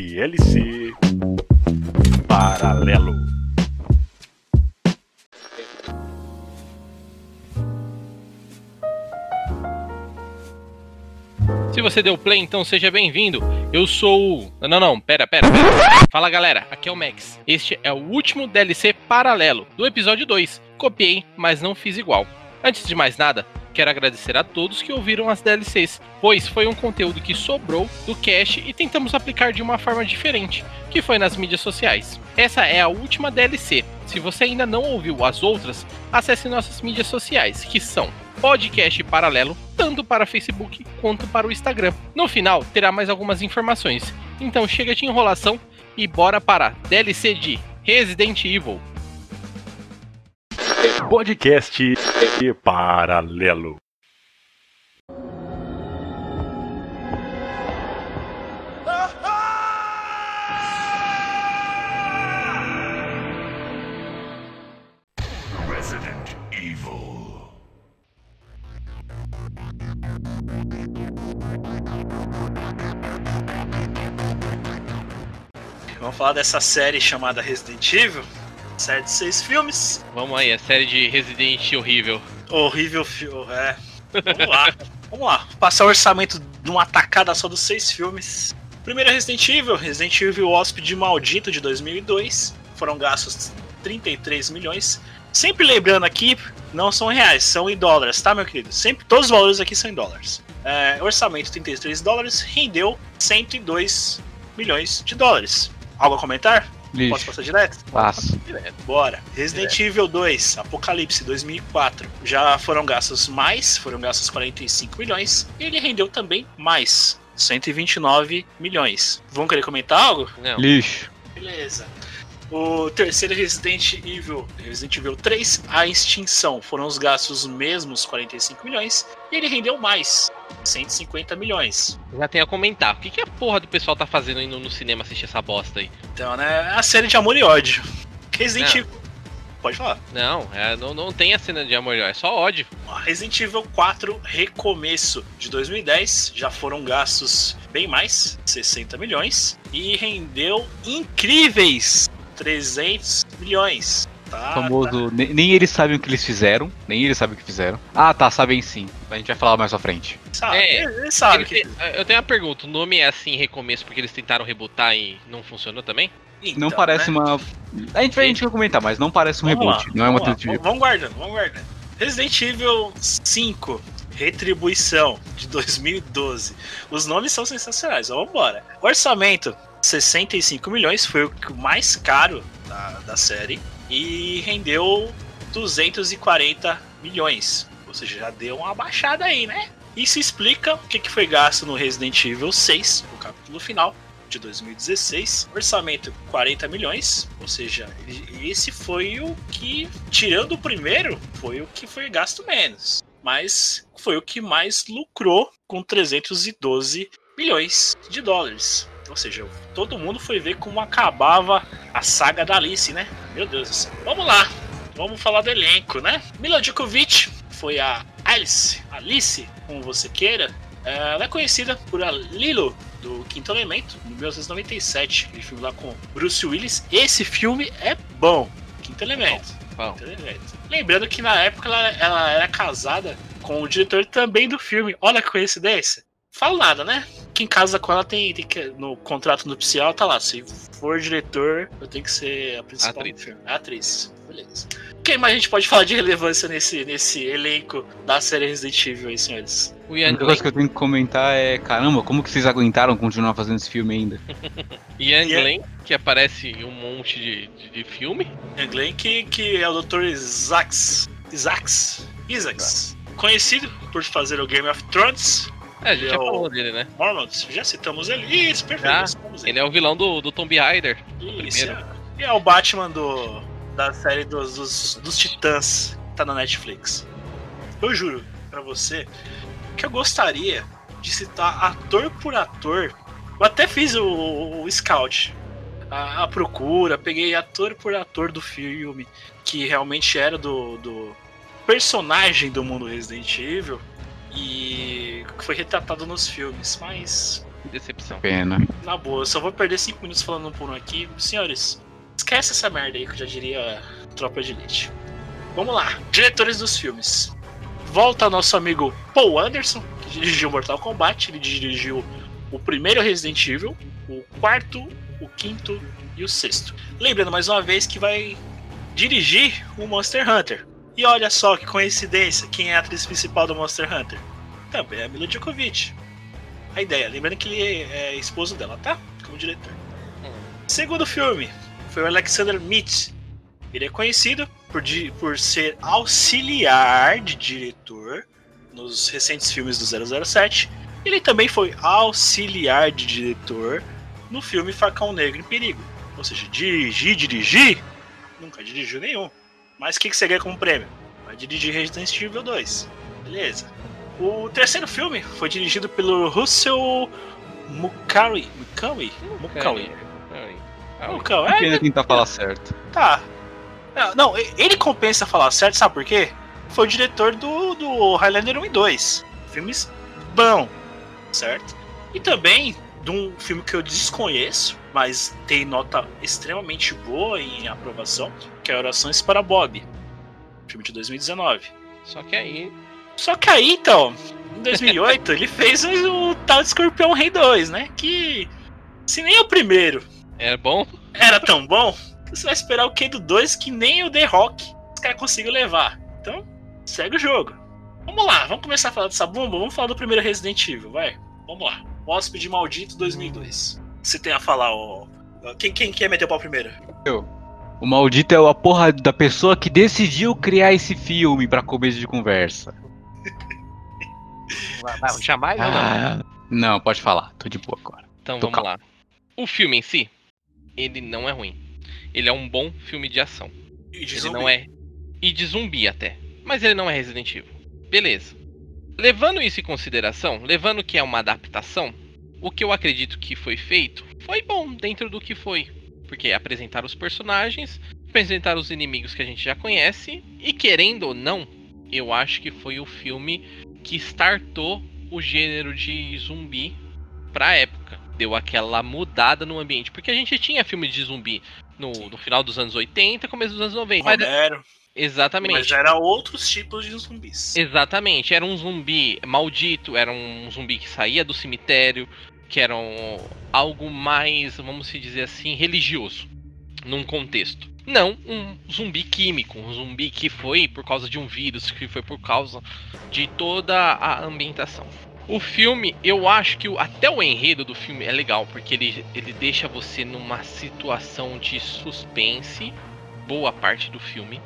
DLC Paralelo. Se você deu play, então seja bem-vindo. Eu sou o. Não, não, pera, pera, pera. Fala galera, aqui é o Max. Este é o último DLC paralelo do episódio 2. Copiei, mas não fiz igual. Antes de mais nada, quero agradecer a todos que ouviram as DLCs, pois foi um conteúdo que sobrou do cache e tentamos aplicar de uma forma diferente, que foi nas mídias sociais. Essa é a última DLC. Se você ainda não ouviu as outras, acesse nossas mídias sociais, que são podcast paralelo, tanto para Facebook quanto para o Instagram. No final, terá mais algumas informações. Então chega de enrolação e bora para a DLC de Resident Evil. Podcast Paralelo. Resident Evil. Vamos falar dessa série chamada Resident Evil. Série de seis filmes. Vamos aí, a série de Resident horrível. Horrível filme. É. Vamos lá. Vamos lá. Passar o orçamento de uma tacada só dos seis filmes. Primeiro é Resident Evil. Resident Evil Hóspede Maldito de 2002. Foram gastos 33 milhões. Sempre lembrando aqui, não são reais, são em dólares, tá, meu querido? Sempre, todos os valores aqui são em dólares. É, orçamento 33 dólares, rendeu 102 milhões de dólares. Algo a comentar? Lixo. Posso passar direto? Passo. Direto. Bora. Resident Evil 2, Apocalipse 2004. Já foram gastos mais, foram gastos 45 milhões. E ele rendeu também mais, 129 milhões. Vão querer comentar algo? Não. Lixo. Beleza. O terceiro Resident Evil, Resident Evil 3, A Extinção, foram os gastos mesmos, 45 milhões, e ele rendeu mais, 150 milhões. Já tem a comentar. O que, que a porra do pessoal tá fazendo indo no cinema assistir essa bosta aí? Então, né, a série de amor e ódio. Resident Não. Evil. Pode falar. Não, é, não, não tem a cena de amor, é só ódio. Resident Evil 4 Recomeço de 2010 já foram gastos bem mais, 60 milhões, e rendeu incríveis 300 milhões. Tá, O famoso. ne- Nem eles sabem o que eles fizeram. Nem eles sabem o que fizeram. Ah, tá, sabem sim. A gente vai falar mais pra frente. tá. Sabe, É, ele, sabe Ele que. tem- eu tenho uma pergunta: o nome é assim, recomeço, porque eles tentaram rebutar e não funcionou também? Então, não parece né? uma. A gente vai, a gente vai comentar, mas não parece um Vamos reboot. lá, não é uma tentativa. Vamos guardando, vamos guardando. Resident Evil 5, Retribuição, de 2012. Os nomes são sensacionais, vamos embora. Orçamento, 65 milhões, foi o mais caro da, da série. E rendeu 240 milhões. Ou seja, já deu uma baixada aí, né? Isso explica o que que foi gasto no Resident Evil 6, o capítulo final de 2016. Orçamento 40 milhões, ou seja, esse foi o que, tirando o primeiro, foi o que foi gasto menos. Mas foi o que mais lucrou com 312 milhões de dólares. Ou seja, todo mundo foi ver como acabava a saga da Alice, né? Meu Deus do céu. Vamos lá, vamos falar do elenco, né? Mila Djokovic foi a Alice, Alice, como você queira. Ela é conhecida por a Lilo do Quinto Elemento, de 1997, aquele filme lá com Bruce Willis. Esse filme é bom, Quinto Elemento. Bom, Quinto Elemento. Lembrando que na época ela, ela era casada com o diretor também do filme. Olha que coincidência. Falo nada, né? Quem casa com ela tem, tem que. No contrato nupcial tá lá. Se for diretor, eu tenho que ser a principal Atriz. filme. Atriz. Beleza. Quem mais a gente pode falar de relevância nesse, nesse elenco da série Resident Evil aí, senhores? o Ian Glenn, que eu tenho que comentar é: caramba, como que vocês aguentaram continuar fazendo esse filme ainda? Ian Ian- Glenn, que aparece em um monte de, de, de filme. Ian Glenn, que, que é o Dr. Isaacs. Isaacs. Isaacs. Conhecido por fazer o Game of Thrones. É, a gente Ele já é o- falou dele, né? Mormons. Já citamos ele. Isso, perfeito. Citamos ele. Ele é o vilão do, do Tomb Raider. Isso, primeiro. é. E é o Batman do, da série dos, dos, dos Titãs, que tá na Netflix. Eu juro pra você que eu gostaria de citar ator por ator. Eu até fiz o, o Scout, a, a procura, peguei ator por ator do filme, que realmente era do, do personagem do mundo Resident Evil e que foi retratado nos filmes, mas decepção. Pena. Na boa, eu só vou perder 5 minutos falando um por um aqui. Senhores, esquece essa merda aí que eu já diria tropa de elite. Vamos lá, diretores dos filmes. Volta nosso amigo Paul Anderson, que dirigiu Mortal Kombat, ele dirigiu o primeiro Resident Evil, o quarto, o quinto e o sexto. Lembrando mais uma vez que vai dirigir o Monster Hunter. E olha só que coincidência, quem é a atriz principal do Monster Hunter? Também é a Mila Djokovic. A ideia, lembrando que ele é esposo dela, tá? Como diretor. Segundo filme foi o Alexander Mitch. Ele é conhecido por, por ser auxiliar de diretor nos recentes filmes do 007. Ele também foi auxiliar de diretor no filme Facão Negro em Perigo. Ou seja, dirigir, dirigir, nunca dirigiu nenhum. Mas o que, que você ganha como prêmio? Vai dirigir Resident Evil 2. Beleza. O terceiro filme foi dirigido pelo Russell Mukawi. Mukawi? Mukawi. Mukawi. É, Pena tentar falar certo. Tá. Não, ele compensa falar certo, sabe por quê? Foi o diretor do, do Highlander 1 e 2. Filmes bom, certo? E também de um filme que eu desconheço, mas tem nota extremamente boa em aprovação, que é Orações para Bob. Filme de 2019. Só que aí. Só que aí, então, em 2008, ele fez o, tal de Escorpião Rei 2, né? Que, se nem o primeiro É bom? era tão bom, você vai esperar o que do 2 que nem o The Rock os caras conseguiram levar. Então, segue o jogo. Vamos lá, vamos começar a falar dessa bomba. Vamos falar do primeiro Resident Evil, vai. Vamos lá. Hóspede Maldito 2002. Você tem a falar, ó. Quem, quem quer meter o pau primeiro? O maldito é a porra da pessoa que decidiu criar esse filme pra começo de conversa. Jamais ou não? Ah, não, pode falar. Tô de boa agora. Então tô vamos calmo. lá. O filme em si, ele não é ruim. Ele é um bom filme de ação. E de Ele zumbi. não é. E de zumbi até. Mas ele não é Resident Evil. Beleza. Levando isso em consideração, levando que é uma adaptação, o que eu acredito que foi feito foi bom dentro do que foi. Porque apresentar os personagens, apresentar os inimigos que a gente já conhece, e querendo ou não, eu acho que foi o filme que startou o gênero de zumbi pra época. Deu aquela mudada no ambiente. Porque a gente tinha filme de zumbi no, no final dos anos 80 começo dos anos 90. Mas- Romero, exatamente. mas já era outros tipos de zumbis. Exatamente, era um zumbi maldito, era um zumbi que saía do cemitério, que era um- algo mais, vamos dizer assim, religioso, num contexto. Não um zumbi químico, um zumbi que foi por causa de um vírus, que foi por causa de toda a ambientação. O filme, eu acho que até o enredo do filme é legal, porque ele, ele deixa você numa situação de suspense, boa parte do filme.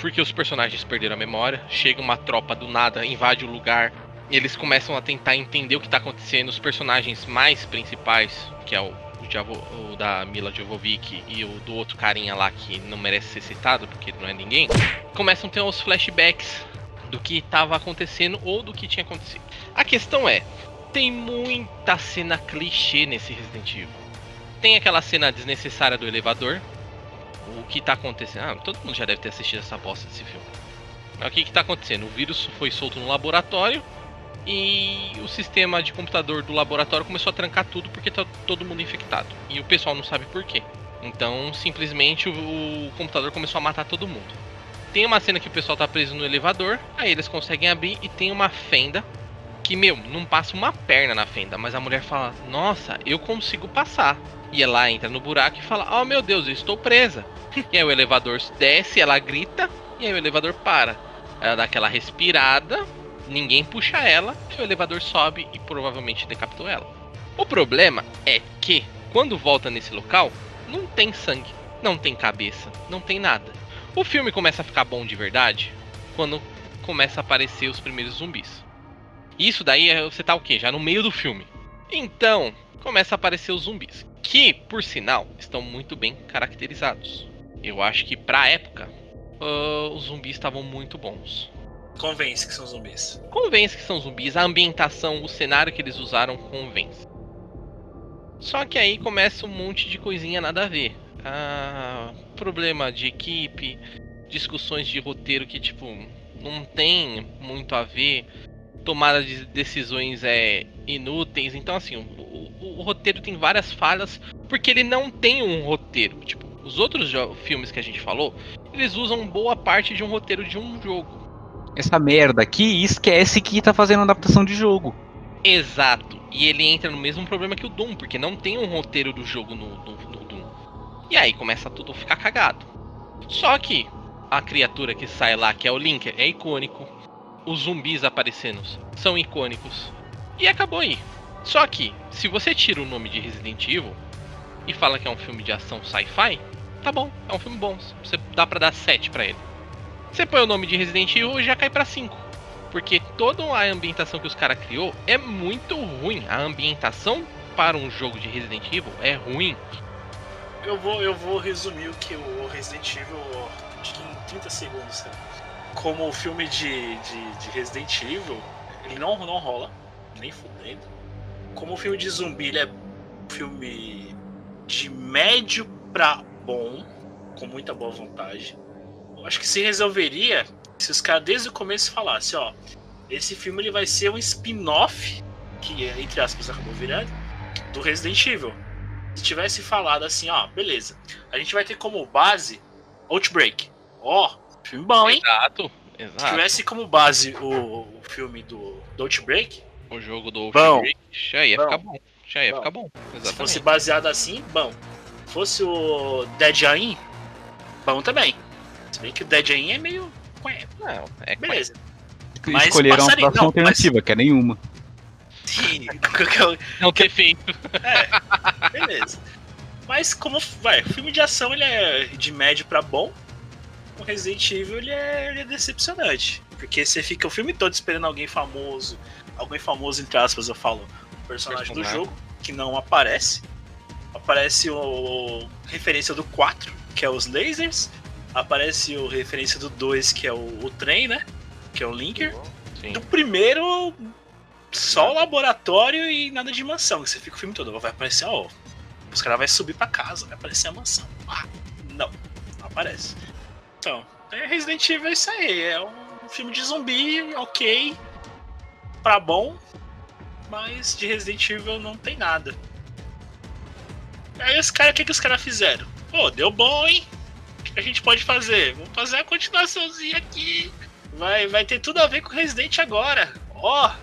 Porque os personagens perderam a memória, chega uma tropa do nada, invade o lugar, eles começam a tentar entender o que tá acontecendo. Os personagens mais principais, que é o, o o da Mila Jovovich e o do outro carinha lá que não merece ser citado, porque não é ninguém, começam a ter os flashbacks do que estava acontecendo ou do que tinha acontecido. A questão é, tem muita cena clichê nesse Resident Evil. Tem aquela cena desnecessária do elevador, o que tá acontecendo? Ah, todo mundo já deve ter assistido essa bosta desse filme. Mas o que que tá acontecendo? O vírus foi solto no laboratório e o sistema de computador do laboratório começou a trancar tudo porque tá todo mundo infectado. E o pessoal não sabe por quê. Então, simplesmente o, o computador começou a matar todo mundo. Tem uma cena que o pessoal tá preso no elevador, aí eles conseguem abrir e tem uma fenda que, meu, não passa uma perna na fenda, mas a mulher fala: "Nossa, eu consigo passar". E ela entra no buraco e fala: "Oh, meu Deus, eu estou presa". E aí o elevador desce, ela grita e aí o elevador para. Ela dá aquela respirada, ninguém puxa ela, e o elevador sobe e provavelmente decapitou ela. O problema é que quando volta nesse local, não tem sangue, não tem cabeça, não tem nada. O filme começa a ficar bom de verdade quando começa a aparecer os primeiros zumbis. Isso daí é- você tá o quê? Já no meio do filme. Então, começa a aparecer os zumbis, que, por sinal, estão muito bem caracterizados. Eu acho que pra época, ah, os zumbis estavam muito bons. Convence que são zumbis. Convence que são zumbis, a ambientação, o cenário que eles usaram convence. Só que aí começa um monte de coisinha nada a ver. Ah, problema de equipe, discussões de roteiro que tipo não tem muito a ver, tomada de decisões é inúteis. Então assim, o, o roteiro tem várias falhas, porque ele não tem um roteiro. Tipo, os outros filmes que a gente falou, eles usam boa parte de um roteiro de um jogo. Essa merda aqui esquece que tá fazendo adaptação de jogo. Exato. E ele entra no mesmo problema que o Doom, porque não tem um roteiro do jogo no, no, no Doom. E aí começa tudo a ficar cagado. Só que a criatura que sai lá, que é o Linker, é icônico. Os zumbis aparecendo são icônicos. E acabou aí. Só que, se você tira o nome de Resident Evil e fala que é um filme de ação sci-fi, tá bom, é um filme bom. Você dá pra dar 7 pra ele. Você põe o nome de Resident Evil e já cai pra 5. Porque toda a ambientação que os caras criou é muito ruim. A ambientação para um jogo de Resident Evil é ruim. Eu vou, eu vou resumir o que o Resident Evil em 30 segundos. Como o filme de, de, de Resident Evil, ele não, não rola, nem fudendo. Como o filme de zumbi, ele é um filme de médio pra bom, com muita boa vontade. Eu acho que se resolveria se os caras desde o começo falassem, ó, esse filme ele vai ser um spin-off, que entre aspas acabou virando, do Resident Evil se tivesse falado assim, ó, beleza, a gente vai ter como base Outbreak. Ó, filme bom, hein? Exato. Se Exato. tivesse como base o, o filme do, do Outbreak, O jogo do Bom. Outbreak, já ia Bom. ficar bom. Já ia Bom. ficar bom. se Exatamente. fosse baseado assim, bom. Se fosse o Dead Aim, bom também. Se bem que o Dead Aim é meio. Não, é Beleza. Mas Escolheram uma passaria- próxima não, mas- alternativa, que é nenhuma. Sim, não ter feito. beleza. Mas como. Vai, o filme de ação ele é de médio pra bom. O Resident Evil ele é, ele é decepcionante. Porque você fica o filme todo esperando alguém famoso. Alguém famoso, entre aspas, eu falo. O personagem do jogo, que não aparece. Aparece o. referência do 4, que é os lasers. Aparece o referência do 2, que é o, o trem, né? Que é o Linker. Sim. Do primeiro, só o laboratório e nada de mansão. Você fica o filme todo. Vai aparecer, ó. Os caras vão subir pra casa, vai aparecer a mansão. Ah, não, não aparece. Então, é Resident Evil é isso aí. É um filme de zumbi, ok. Pra bom. Mas de Resident Evil não tem nada. Aí os caras, o que, que os caras fizeram? Pô, deu bom, hein? O que a gente pode fazer? Vamos fazer a continuaçãozinha aqui. Vai, vai ter tudo a ver com Resident agora. Ó,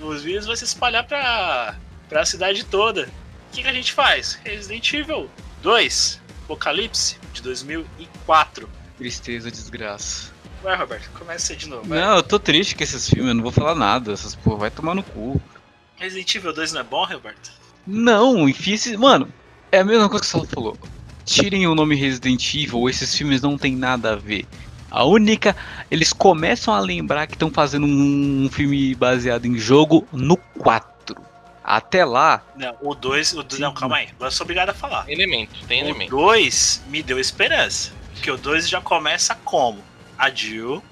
os vírus vão se espalhar pra, pra cidade toda. O que, que a gente faz? Resident Evil 2, Apocalipse, de 2004. Tristeza, desgraça. Vai, Roberto, começa aí de novo. vai. Não, eu tô triste com esses filmes, eu não vou falar nada. Essas porra, vai tomar no cu. Resident Evil 2 não é bom, Roberto? Não, enfia esse. Mano, é a mesma coisa que o Sal falou. Tirem o nome Resident Evil, esses filmes não tem nada a ver. A única. Eles começam a lembrar que estão fazendo um filme baseado em jogo no 4. Até lá, Não, o 2. O, do- não, calma aí. Eu sou obrigado a falar. Tem elemento, tem O elemento. 2 me deu esperança. Porque o 2 já começa como? A Jill.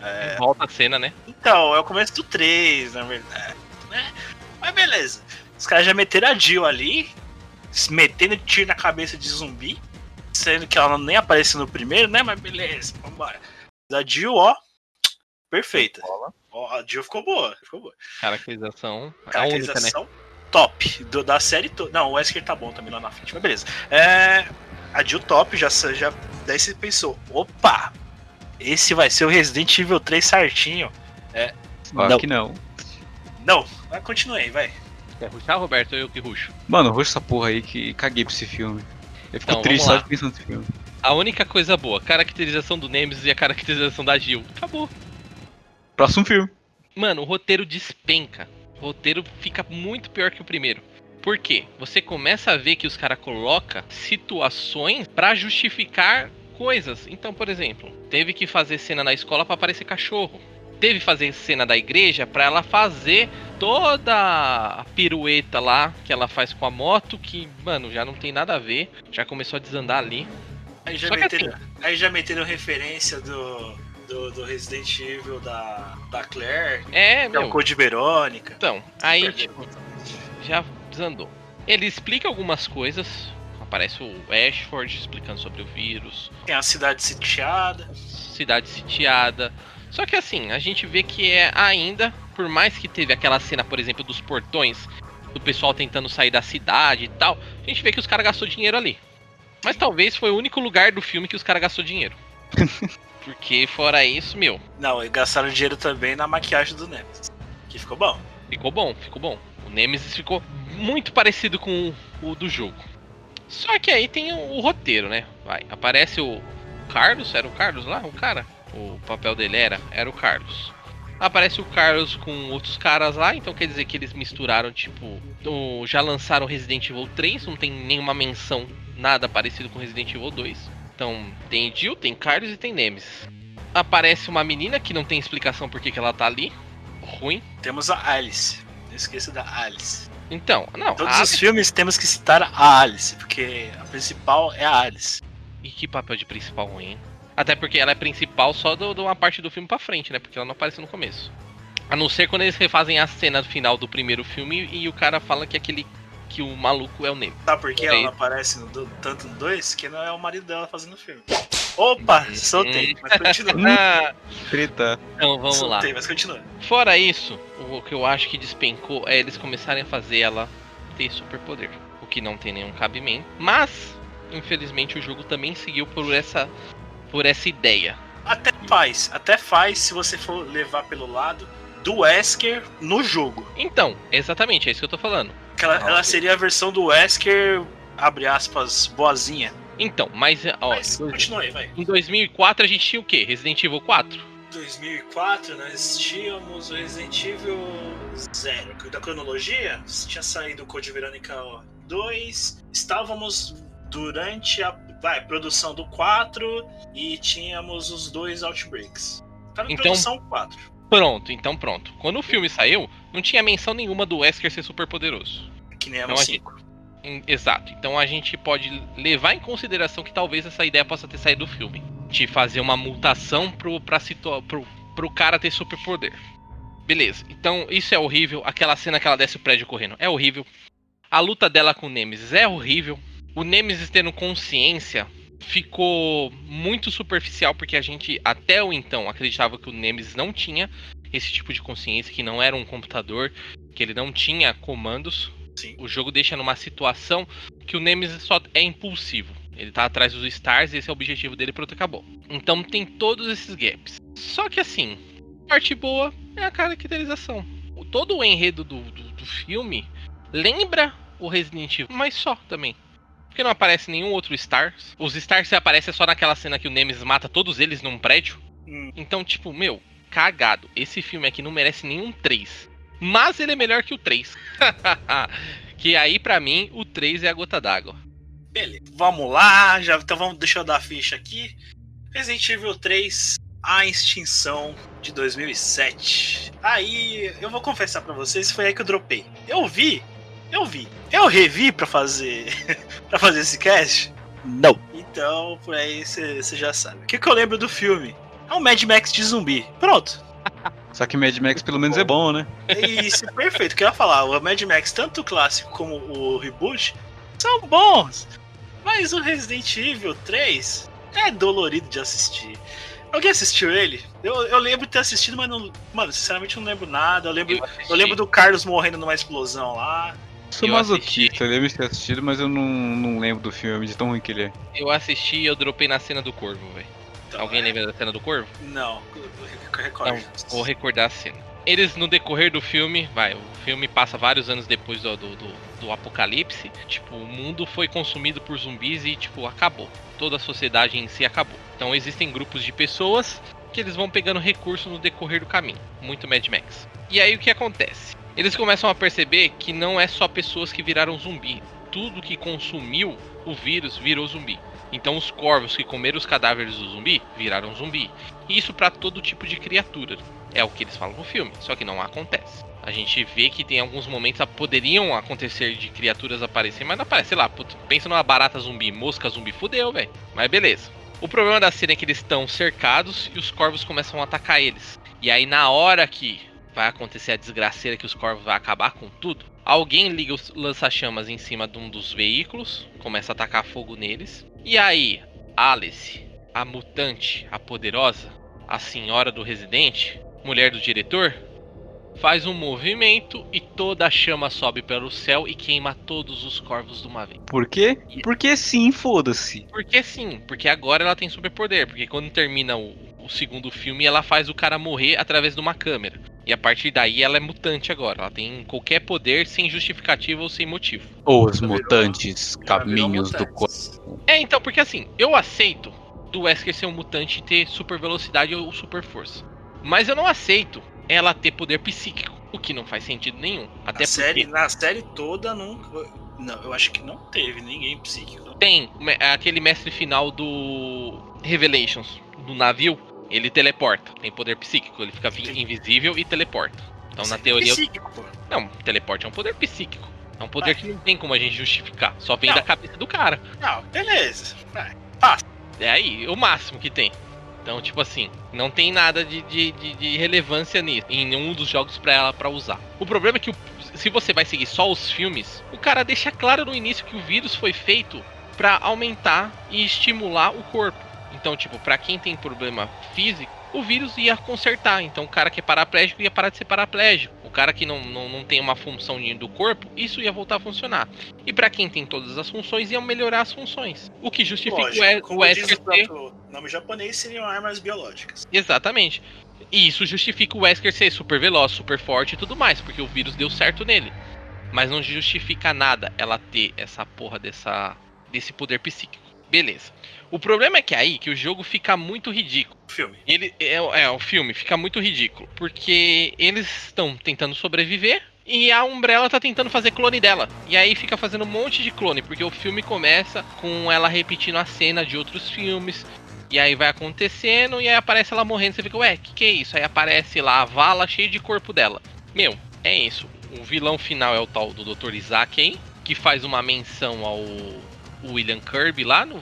É. Volta a cena, né? Então, é o começo do 3, na verdade. Né? Mas beleza. Os caras já meteram a Jill ali, se metendo tiro na cabeça de zumbi. Sendo que ela nem apareceu no primeiro, né? Mas beleza, vambora. A Jill, ó. Perfeita. Ó, a Jill ficou boa. Ficou boa. Caracterização. A única, né? Caracterização top do- da série toda. Não, o Wesker tá bom também lá na frente, mas beleza. É, a Jill top, já, já. Daí você pensou, opa! Esse vai ser o Resident Evil 3 certinho. só Não. que não. Não, mas continue aí, vai. Quer ruxar, Roberto? Ou eu que ruxo? Mano, roxa essa porra aí que caguei pra esse filme. Eu fico Então, triste só de pensar nesse filme. A única coisa boa, caracterização do Nemesis e a caracterização da Jill. Acabou. Próximo filme. Mano, o roteiro despenca. O roteiro fica muito pior que o primeiro. Por quê? Você começa a ver que os caras colocam situações pra justificar coisas. Então, por exemplo, teve que fazer cena na escola pra aparecer cachorro. Teve que fazer cena da igreja pra ela fazer toda a pirueta lá que ela faz com a moto, que, mano, já não tem nada a ver. Já começou a desandar ali. Aí já, Só meteram, aí já meteram referência do, do, do Resident Evil da, da Claire, É, que é o meu. Code Verônica. Então, aí, tipo, já desandou. Ele explica algumas coisas. Aparece o Ashford explicando sobre o vírus, Tem a cidade sitiada. cidade sitiada. Só que assim, a gente vê que é ainda, por mais que teve aquela cena, por exemplo, dos portões do pessoal tentando sair da cidade e tal, a gente vê que os caras gastou dinheiro ali. Mas talvez foi o único lugar do filme que os caras gastou dinheiro. Porque fora isso, meu, Não, e gastaram dinheiro também na maquiagem do Nemesis. Que ficou bom. ficou bom, ficou bom. O Nemesis ficou muito parecido com o, do jogo. Só que aí tem o, o roteiro, né? Vai, aparece o Carlos, era o Carlos lá, o cara? O papel dele era, era o Carlos. Aparece o Carlos com outros caras lá, então quer dizer que eles misturaram, tipo, o- já lançaram Resident Evil 3, não tem nenhuma menção, nada parecido com Resident Evil 2. Então, tem Jill, tem Carlos e tem Nemesis. Aparece uma menina que não tem explicação por que ela tá ali. Ruim. Temos a Alice. Não esqueça da Alice. Então, não, Todos a os filmes temos que citar a Alice, porque a principal é a Alice. E que papel de principal ruim? Até porque ela é principal só de uma parte do filme pra frente, né? Porque ela não aparece no começo. A não ser quando eles refazem a cena final do primeiro filme e o cara fala que aquele. que o maluco é o Nemo. Sabe por que Sei. ela não aparece no tanto no 2? Que não é o marido dela fazendo o filme. Opa, soltei, mas continua. Ah, Treta. então vamos lá. soltei, mas continua. Fora isso, o que eu acho que despencou é eles começarem a fazer ela ter superpoder. O que não tem nenhum cabimento. Mas, infelizmente, o jogo também seguiu por essa. por essa ideia. Até faz, até faz se você for levar pelo lado do Wesker no jogo. Então, exatamente, é isso que eu tô falando. Que ela, Ah, ela seria a versão do Wesker, abre aspas, boazinha. Então, mas, ó, Mas em dois- continua aí, vai. em 2004 a gente tinha o quê? Resident Evil 4? 2004 nós tínhamos o Resident Evil 0. que Da cronologia, tinha saído o Code Verônica 2. Estávamos durante a vai, produção do 4 e tínhamos os dois Outbreaks. Tava em Então- produção 4. Pronto, então pronto. Quando o filme saiu, não tinha menção nenhuma do Wesker ser super poderoso. Que nem a Não, 5. Em- Exato. Então a gente pode levar em consideração que talvez essa ideia possa ter saído do filme. De fazer uma mutação pro, pra situa pro, pro cara ter superpoder. Beleza. Então isso é horrível. Aquela cena que ela desce o prédio correndo é horrível. A luta dela com o Nemesis é horrível. O Nemesis tendo consciência ficou muito superficial porque a gente até o então acreditava que o Nemesis não tinha esse tipo de consciência, que não era um computador, que ele não tinha comandos. Sim. O jogo deixa numa situação que o Nemesis só é impulsivo. Ele tá atrás dos Stars e esse é o objetivo dele, pronto, acabou. Então tem todos esses gaps. Só que assim, parte boa é a caracterização. Todo o enredo do, do, do filme lembra o Resident Evil, mas só também. Porque não aparece nenhum outro Stars. Os Stars aparecem só naquela cena que o Nemesis mata todos eles num prédio. Hum, Então, tipo, meu, cagado. Esse filme aqui não merece nenhum 3. Mas ele é melhor que o 3. que aí, pra mim, o 3 é a gota d'água. beleza. Vamos lá, já, então vamos, deixa eu dar a ficha aqui. Resident Evil 3, A Extinção de 2007. Aí, eu vou confessar pra vocês, foi aí que eu dropei. Eu vi, eu vi. Eu revi pra fazer para fazer esse cast? Não. Então, por aí você já sabe. O que, que eu lembro do filme? É um Mad Max de zumbi. Pronto. Só que Mad Max pelo menos é bom, né? Isso, perfeito. O que eu ia falar, o Mad Max, tanto o clássico como o reboot, são bons. Mas o Resident Evil 3 é dolorido de assistir. Alguém assistiu ele? Eu, eu lembro de ter assistido, mas não. Mano, sinceramente não lembro nada. Eu lembro, eu lembro do Carlos morrendo numa explosão lá. Sou Eu masoquista, eu lembro de ter assistido, mas eu não, não lembro do filme, de tão ruim que ele é. Eu assisti e eu dropei na cena do corvo, velho. Então, Alguém é- lembra da cena do corvo? Não, Não, recorde. vou recordar a cena. Eles, no decorrer do filme, vai, o filme passa vários anos depois do, do, do- do apocalipse. Tipo, o mundo foi consumido por zumbis e, tipo, acabou. Toda a sociedade em si acabou. Então existem grupos de pessoas que eles vão pegando recursos no decorrer do caminho. Muito Mad Max. E aí o que acontece? Eles começam a perceber que não é só pessoas que viraram zumbi. Tudo que consumiu o vírus virou zumbi. Então os corvos que comeram os cadáveres do zumbi viraram zumbi. E isso pra todo tipo de criatura. É o que eles falam no filme, só que não acontece. A gente vê que tem alguns momentos poderiam acontecer de criaturas aparecerem, mas não aparece. Sei lá, pensa numa barata zumbi, mosca zumbi, fudeu, velho. Mas beleza. O problema da cena é que eles estão cercados e os corvos começam a atacar eles. E aí na hora que vai acontecer a desgraceira que os corvos vão acabar com tudo, alguém liga os lança-chamas em cima de um dos veículos, começa a atacar fogo neles. E aí, Alice, a mutante, a poderosa, a senhora do residente, mulher do diretor, faz um movimento e toda a chama sobe pelo céu e queima todos os corvos de uma vez. Por quê? Porque sim, foda-se. Porque sim, porque agora ela tem superpoder, porque quando termina o, o segundo filme ela faz o cara morrer através de uma câmera. E a partir daí ela é mutante agora, ela tem qualquer poder sem justificativa ou sem motivo. Os mutantes, virou caminhos do corpo. É, então, porque assim, eu aceito do Wesker ser um mutante e ter super velocidade ou super força. Mas eu não aceito ela ter poder psíquico, o que não faz sentido nenhum. Até Na série, porque na série toda nunca. Não, eu acho que não teve ninguém psíquico. tem aquele mestre final do Revelations, do navio, ele teleporta, tem poder psíquico, ele fica Sim. invisível e teleporta. Então, na teoria, Psíquico, pô. não, teleporte é um poder psíquico. É um poder Ah. que não tem como a gente justificar, só vem Não. da cabeça do cara. Não, beleza. Vai. É aí, o máximo que tem. Então, tipo assim, não tem nada de, de, de- de relevância nisso, em nenhum dos jogos pra ela para usar. O problema é que o- se você vai seguir só os filmes, o cara deixa claro no início que o vírus foi feito pra aumentar e estimular o corpo. Então, tipo, pra quem tem problema físico, o vírus ia consertar. Então, o cara que é paraplégico ia parar de ser paraplégico. O cara que não, não, não tem uma função do corpo, isso ia voltar a funcionar. E pra quem tem todas as funções, iam melhorar as funções. O que justifica Lógico, o o Wesker o ter nome japonês, seriam armas biológicas. Exatamente. E isso justifica o Wesker ser super veloz, super forte e tudo mais, porque o vírus deu certo nele. Mas não justifica nada ela ter essa porra dessa, desse poder psíquico. Beleza. O problema é que aí que o jogo fica muito ridículo. O filme. Ele é, é, o filme fica muito ridículo, porque eles estão tentando sobreviver e a Umbrella tá tentando fazer clone dela. E aí fica fazendo um monte de clone, porque o filme começa com ela repetindo a cena de outros filmes. E aí vai acontecendo e aí aparece ela morrendo, você fica, ué, que que é isso? Aí aparece lá a vala cheia de corpo dela. Meu, é isso. O vilão final é o tal do Dr. Isaac aí, que faz uma menção ao William Kirby lá, no,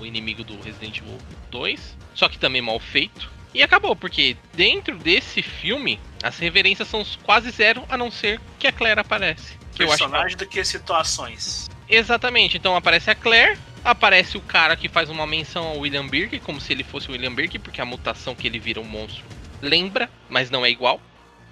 o inimigo do Resident Evil 2, só que também mal feito. E acabou, porque dentro desse filme, as reverências são quase zero, a não ser que a Claire aparece. Que eu acho que- Personagem do que situações. Exatamente, então aparece a Claire, aparece o cara que faz uma menção ao William Birk, como se ele fosse o William Birk, porque a mutação que ele vira um monstro lembra, mas não é igual.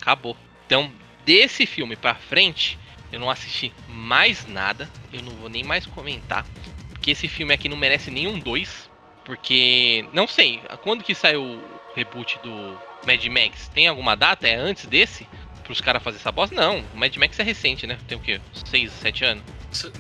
Acabou. Então, desse filme pra frente, eu não assisti mais nada, eu não vou nem mais comentar, porque esse filme aqui não merece nenhum dois, porque não sei, quando que saiu o reboot do Mad Max? Tem alguma data? É antes desse? Para os caras fazer essa bosta? Não, o Mad Max é recente, né? Tem o quê? 6, 7 anos?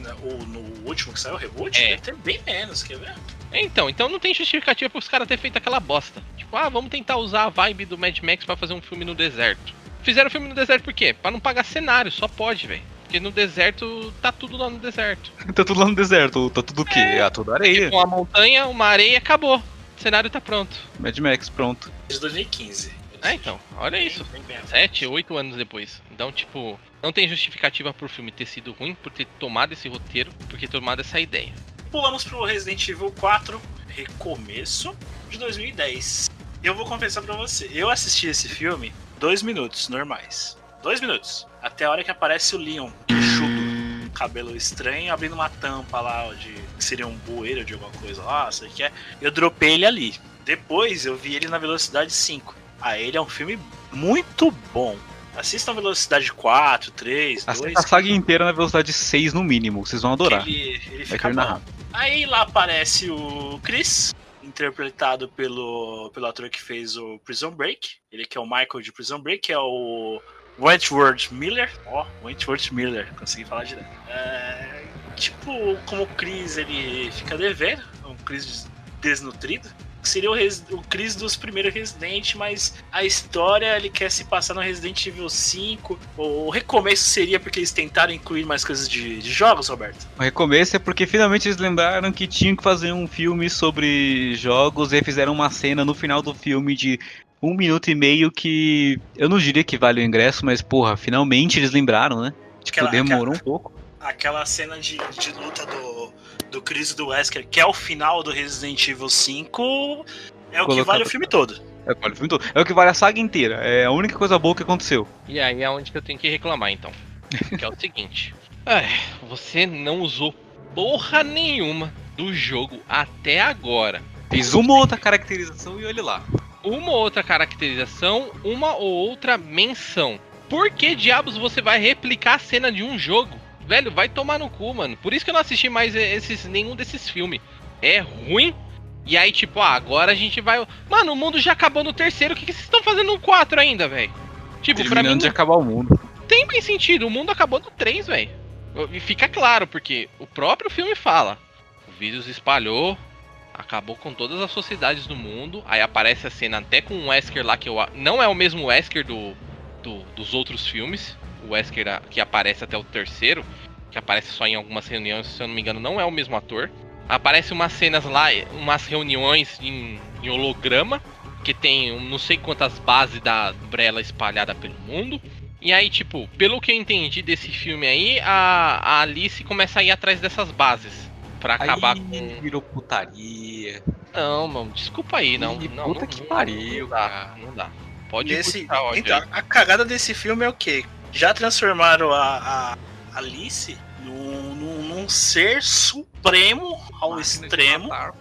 Né, O, no último que saiu, o reboot, É. deve ter bem menos, quer ver? Então, então não tem justificativa para os caras terem feito aquela bosta. Tipo, ah, vamos tentar usar a vibe do Mad Max para fazer um filme no deserto. Fizeram filme no deserto por quê? Pra não pagar cenário, só pode, velho. Porque no deserto tá tudo lá no deserto. Tá tudo lá no deserto, tá tudo o quê? É. Ah, tudo areia. Tipo, uma montanha, uma areia, acabou. O cenário tá pronto. Mad Max, pronto. De 2015. É, então, olha Bem- isso. bem Sete, oito anos depois. Então, tipo, não tem justificativa pro filme ter sido ruim, por ter tomado esse roteiro, por ter tomado essa ideia. Pulamos pro Resident Evil 4, recomeço de 2010. Eu vou confessar pra você, eu assisti esse filme dois minutos normais. Dois minutos. Até a hora que aparece o Leon, queixudo, cabelo estranho, abrindo uma tampa lá de. que seria um bueiro de alguma coisa lá, sei o que é. Eu dropei ele ali. Depois eu vi ele na velocidade 5. Ah, ele é um filme muito bom. Assistam a velocidade 4, 3, 2. Assista a saga inteira na velocidade 6 no mínimo, vocês vão adorar. Ele, ele fica na bom. rama. Aí lá aparece o Chris, interpretado pelo, pelo ator que fez o Prison Break. Ele que é o Michael de Prison Break, que é o Wentworth Miller. Ó, Wentworth Miller, consegui falar direto. É, tipo, como o Chris ele fica devendo, um Chris desnutrido. Seria o, o Chris dos primeiros Resident, mas a história ele quer se passar no Resident Evil 5. O recomeço seria porque eles tentaram incluir mais coisas de, de jogos, Roberto. O recomeço é porque finalmente eles lembraram que tinham que fazer um filme sobre jogos e fizeram uma cena no final do filme de um minuto e meio que eu não diria que vale o ingresso, mas porra, finalmente eles lembraram, né? Tipo, Aquela- demorou aquela- um pouco. aquela cena de, de luta do, do Chris e do Wesker, que é o final do Resident Evil 5, é o que Colocado- vale o filme todo. É, vale o filme todo. É o que vale a saga inteira. É a única coisa boa que aconteceu. E aí é onde que eu tenho que reclamar, então. Que é o seguinte. Ai, você não usou porra nenhuma do jogo até agora. Fez uma outra caracterização e olha lá. Uma outra caracterização, uma ou outra menção. Por que diabos você vai replicar a cena de um jogo? Velho, vai tomar no cu, mano. Por isso que eu não assisti mais esses, nenhum desses filmes. É ruim. E aí, tipo, ah, agora a gente vai. Mano, o mundo já acabou no terceiro. O que, que vocês estão fazendo no 4 ainda, velho? Tipo, pra Terminando mim. de acabar o mundo. tem bem sentido. O mundo acabou no 3, velho. E fica claro, porque o próprio filme fala. O vírus espalhou, acabou com todas as sociedades do mundo. Aí aparece a cena até com o Wesker lá, que eu, não é o mesmo Wesker do, do- dos outros filmes. O Wesker que aparece até o terceiro, que aparece só em algumas reuniões, se eu não me engano, não é o mesmo ator. Aparece umas cenas lá, umas reuniões em, em holograma, que tem não sei quantas bases da Umbrella espalhada pelo mundo. E aí, tipo, pelo que eu entendi desse filme aí, a, a Alice começa a ir atrás dessas bases. Pra acabar Aí com. virou putaria. Não, mano, desculpa aí, não. Ih, não puta não, que pariu, Não dá, cara. não dá. Pode Nesse, então, a cagada desse filme é o quê? Já transformaram a, a Alice num, num, num ser supremo ao de extremo, matar,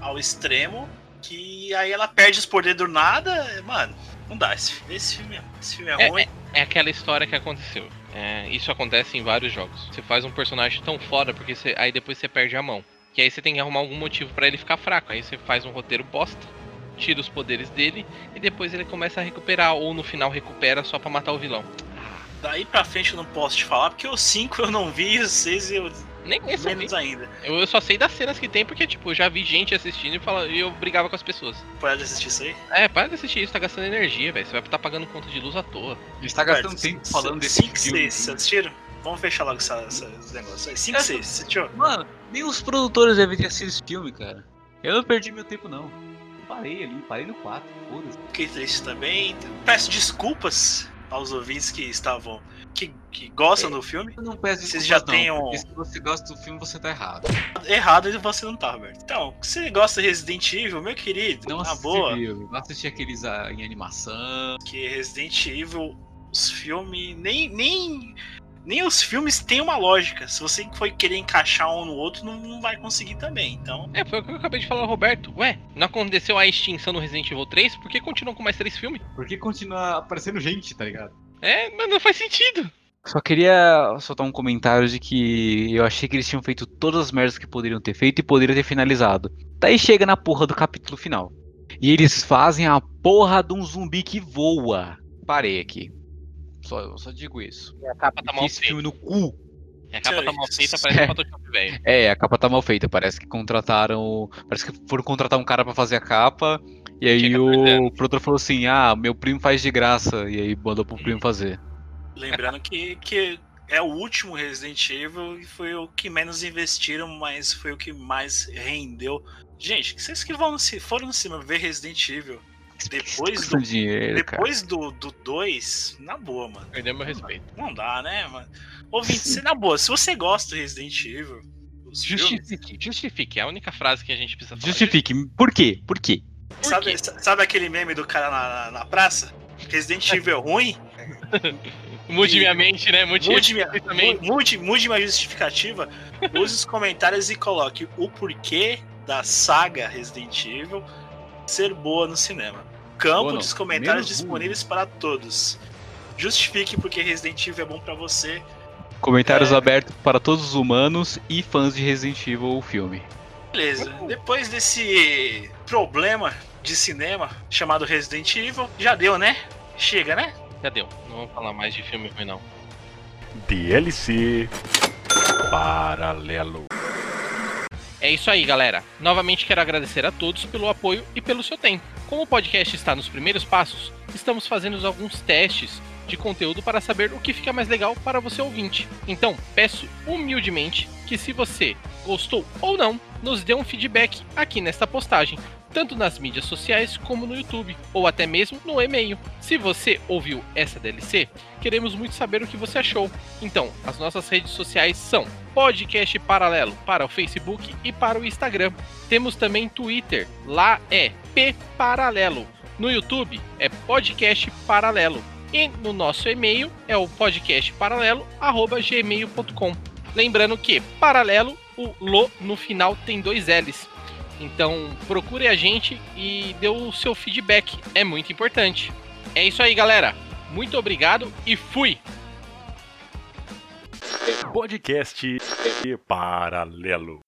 ao extremo, que aí ela perde os poderes do nada. Mano, não dá. Esse, esse filme, esse filme é, É, ruim. É aquela história que aconteceu. É, isso acontece em vários jogos. Você faz um personagem tão foda, porque você- aí depois você perde a mão. Que aí você tem que arrumar algum motivo pra ele ficar fraco. Aí você faz um roteiro bosta, tira os poderes dele e depois ele começa a recuperar. Ou no final recupera só pra matar o vilão. Daí pra frente eu não posso te falar, porque o 5 eu não vi, o 6 eu Nem conheço menos ainda. eu, eu só sei das cenas que tem, porque, tipo, eu já vi gente assistindo e, fala, e eu brigava com as pessoas. Pode assistir isso aí? É, para de assistir isso, tá gastando energia, velho. Você vai estar pagando conta de luz à toa. A gente tá gastando tempo falando desse 5 filme. 6, vocês assistiram? Vamos fechar logo essa, essa, esse negócio aí. 5 Essa- 6, você assistiu? Mano, nem os produtores devem ter assistido esse filme, cara. Eu não perdi meu tempo, não. Parei ali, parei no 4, foda-se. Fiquei triste também. Peço desculpas aos ouvintes que estavam. Que, que gostam do filme. Eu não peço Vocês já têm um- se você gosta do filme, você tá errado. Errado e você não tá, Roberto. Então, se você gosta de Resident Evil, meu querido, Não na boa, não assisti aqueles ah, em animação. que Resident Evil, os filmes. Nem, nem, nem os filmes têm uma lógica. Se você for querer encaixar um no outro, não, não vai conseguir também. Então, É, foi o que eu acabei de falar, Roberto. Ué, não aconteceu a extinção no Resident Evil 3? Por que continuam com mais três filmes? Porque continua aparecendo gente, tá ligado? É, mas não faz sentido. Só queria soltar um comentário de que eu achei que eles tinham feito todas as merdas que poderiam ter feito e poderiam ter finalizado. Daí chega na porra do capítulo final. E eles fazem a porra de um zumbi que voa. Parei aqui. Só, eu só digo isso. A capa tá mal esse feita. filme no cu. A capa tá mal feita, parece um Photoshop, velho. É, a capa tá mal feita. Parece que contrataram. Parece que foram contratar um cara pra fazer a capa. E aí o 14 anos. produtor falou assim: Ah, meu primo faz de graça. E aí mandou pro primo fazer. lembrando que, que é o último Resident Evil e foi o que menos investiram, mas foi o que mais rendeu. Gente, vocês que vão ci- foram no cinema ver Resident Evil depois do, dinheiro, cara. depois do 2, na boa, mano. Perdeu meu respeito. Não dá, né, mano? Ouvinte, se, na boa, se você gosta do Resident Evil, os filmes, Justifique, justifique. É a única frase que a gente precisa falar. Justifique. Por quê? Por quê? Sabe, sabe aquele meme do cara na, na, na praça? Resident Evil é ruim? Mude minha mente, né? Mude, Mude minha, mude, mude minha justificativa. Use os comentários e coloque o porquê da saga Resident Evil ser boa no cinema. Campo Boa não, dos comentários menos disponíveis para todos. Justifique porque Resident Evil é bom pra você. Comentários É. abertos para todos os humanos e fãs de Resident Evil, o filme. Beleza. Depois desse problema de cinema chamado Resident Evil, já deu, né? Chega, né? Já deu. Não vamos falar mais de filme ruim, não. DLC Paralelo. É isso aí, galera. Novamente quero agradecer a todos pelo apoio e pelo seu tempo. Como o podcast está nos primeiros passos, estamos fazendo alguns testes de conteúdo para saber o que fica mais legal para você ouvinte. Então, peço humildemente que se você gostou ou não, nos dê um feedback aqui nesta postagem, tanto nas mídias sociais como no YouTube, ou até mesmo no e-mail. Se você ouviu essa DLC, queremos muito saber o que você achou. Então, as nossas redes sociais são Podcast Paralelo para o Facebook e para o Instagram. Temos também Twitter, lá é P Paralelo. No YouTube é Podcast Paralelo. E no nosso e-mail é o podcastparalelo@gmail.com. Lembrando que paralelo, o lo no final tem dois L's. Então procure a gente e dê o seu feedback, é muito importante. É isso aí, galera. Muito obrigado e fui! Podcast paralelo.